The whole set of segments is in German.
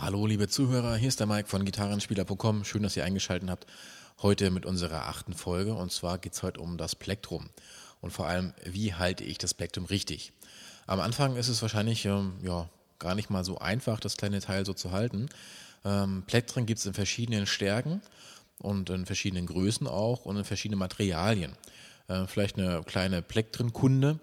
Hallo liebe Zuhörer, hier ist der Mike von Gitarrenspieler.com. Schön, dass ihr eingeschaltet habt. Heute mit unserer achten Folge und zwar geht es heute um das Plektrum und vor allem, wie halte ich das Plektrum richtig. Am Anfang ist es wahrscheinlich ähm, ja, gar nicht mal so einfach, das kleine Teil so zu halten. Ähm, Plektren gibt es in verschiedenen Stärken und in verschiedenen Größen auch und in verschiedenen Materialien. Äh, vielleicht eine kleine Plektrenkunde.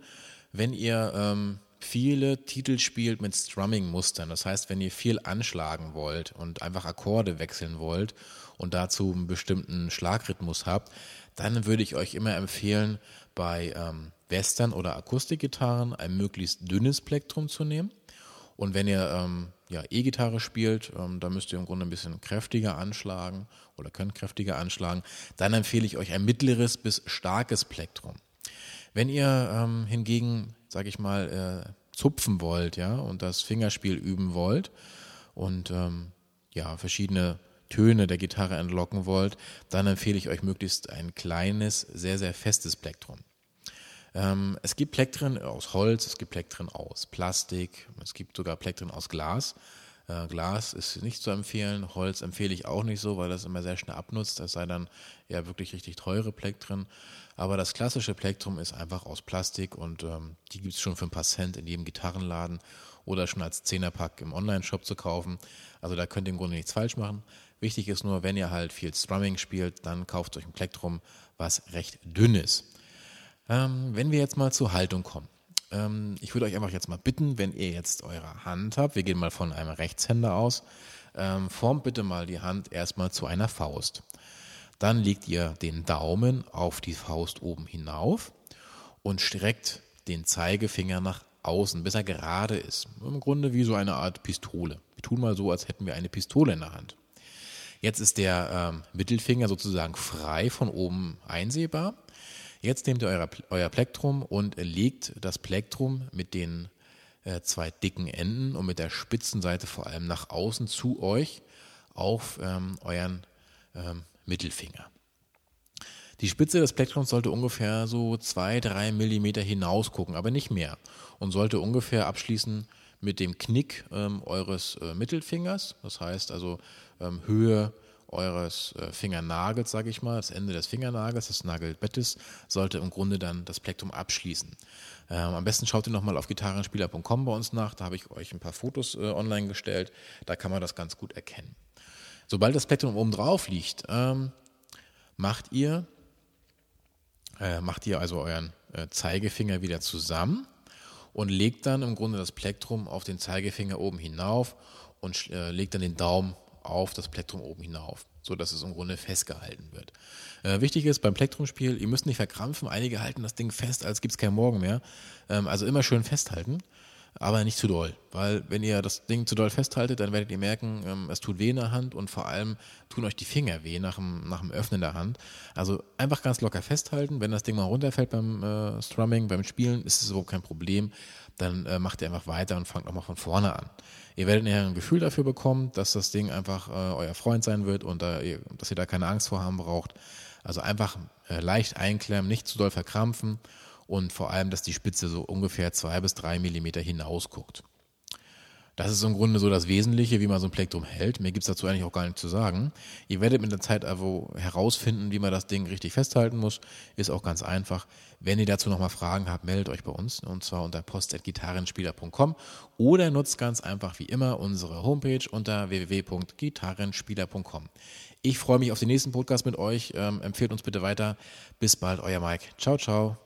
Wenn ihr ähm, viele Titel spielt mit Strumming-Mustern. Das heißt, wenn ihr viel anschlagen wollt und einfach Akkorde wechseln wollt und dazu einen bestimmten Schlagrhythmus habt, dann würde ich euch immer empfehlen, bei ähm, Western- oder Akustikgitarren ein möglichst dünnes Plektrum zu nehmen. Und wenn ihr ähm, ja, E-Gitarre spielt, ähm, da müsst ihr im Grunde ein bisschen kräftiger anschlagen oder könnt kräftiger anschlagen. Dann empfehle ich euch ein mittleres bis starkes Plektrum. Wenn ihr ähm, hingegen sag ich mal, äh, zupfen wollt, ja, und das Fingerspiel üben wollt und ähm, ja, verschiedene Töne der Gitarre entlocken wollt, dann empfehle ich euch möglichst ein kleines, sehr, sehr festes Plektrum. Ähm, es gibt Plektren aus Holz, es gibt Plektren aus Plastik, es gibt sogar Plektren aus Glas. Äh, Glas ist nicht zu empfehlen, Holz empfehle ich auch nicht so, weil das immer sehr schnell abnutzt, es sei dann ja wirklich richtig teure Plektren. Aber das klassische Plektrum ist einfach aus Plastik und ähm, die gibt es schon für ein paar Cent in jedem Gitarrenladen oder schon als Zehnerpack im Online-Shop zu kaufen. Also da könnt ihr im Grunde nichts falsch machen. Wichtig ist nur, wenn ihr halt viel Strumming spielt, dann kauft euch ein Plektrum, was recht dünn ist. Ähm, wenn wir jetzt mal zur Haltung kommen. Ähm, ich würde euch einfach jetzt mal bitten, wenn ihr jetzt eure Hand habt, wir gehen mal von einem Rechtshänder aus, ähm, formt bitte mal die Hand erstmal zu einer Faust. Dann legt ihr den Daumen auf die Faust oben hinauf und streckt den Zeigefinger nach außen, bis er gerade ist. Im Grunde wie so eine Art Pistole. Wir tun mal so, als hätten wir eine Pistole in der Hand. Jetzt ist der ähm, Mittelfinger sozusagen frei von oben einsehbar. Jetzt nehmt ihr euer, euer Plektrum und legt das Plektrum mit den äh, zwei dicken Enden und mit der Spitzenseite vor allem nach außen zu euch auf ähm, euren ähm, Mittelfinger. Die Spitze des Plektrums sollte ungefähr so zwei, drei Millimeter hinaus gucken, aber nicht mehr. Und sollte ungefähr abschließen mit dem Knick ähm, eures äh, Mittelfingers. Das heißt also ähm, Höhe eures äh, Fingernagels, sage ich mal, das Ende des Fingernagels, des Nagelbettes, sollte im Grunde dann das Plektrum abschließen. Ähm, am besten schaut ihr nochmal auf gitarrenspieler.com bei uns nach, da habe ich euch ein paar Fotos äh, online gestellt, da kann man das ganz gut erkennen. Sobald das Plektrum oben drauf liegt, ähm, macht ihr äh, macht ihr also euren äh, Zeigefinger wieder zusammen und legt dann im Grunde das Plektrum auf den Zeigefinger oben hinauf und äh, legt dann den Daumen auf das Plektrum oben hinauf, sodass es im Grunde festgehalten wird. Äh, wichtig ist beim Plektrumspiel, ihr müsst nicht verkrampfen, einige halten das Ding fest, als gibt es kein Morgen mehr. Ähm, also immer schön festhalten aber nicht zu doll. Weil wenn ihr das Ding zu doll festhaltet, dann werdet ihr merken, ähm, es tut weh in der Hand und vor allem tun euch die Finger weh nach dem, nach dem Öffnen der Hand. Also einfach ganz locker festhalten. Wenn das Ding mal runterfällt beim äh, Strumming, beim Spielen, ist es überhaupt kein Problem. Dann äh, macht ihr einfach weiter und fangt nochmal von vorne an. Ihr werdet nachher ein Gefühl dafür bekommen, dass das Ding einfach äh, euer Freund sein wird und da, dass ihr da keine Angst vor haben braucht. Also einfach äh, leicht einklemmen, nicht zu doll verkrampfen und vor allem, dass die Spitze so ungefähr zwei bis drei Millimeter hinaus guckt. Das ist im Grunde so das Wesentliche, wie man so ein Plektrum hält. Mehr gibt's dazu eigentlich auch gar nicht zu sagen. Ihr werdet mit der Zeit also herausfinden, wie man das Ding richtig festhalten muss. Ist auch ganz einfach. Wenn ihr dazu nochmal Fragen habt, meldet euch bei uns und zwar unter post.gitarrenspieler.com oder nutzt ganz einfach wie immer unsere Homepage unter www.gitarrenspieler.com. Ich freue mich auf den nächsten Podcast mit euch. Ähm, empfehlt uns bitte weiter. Bis bald, euer Mike. Ciao, ciao.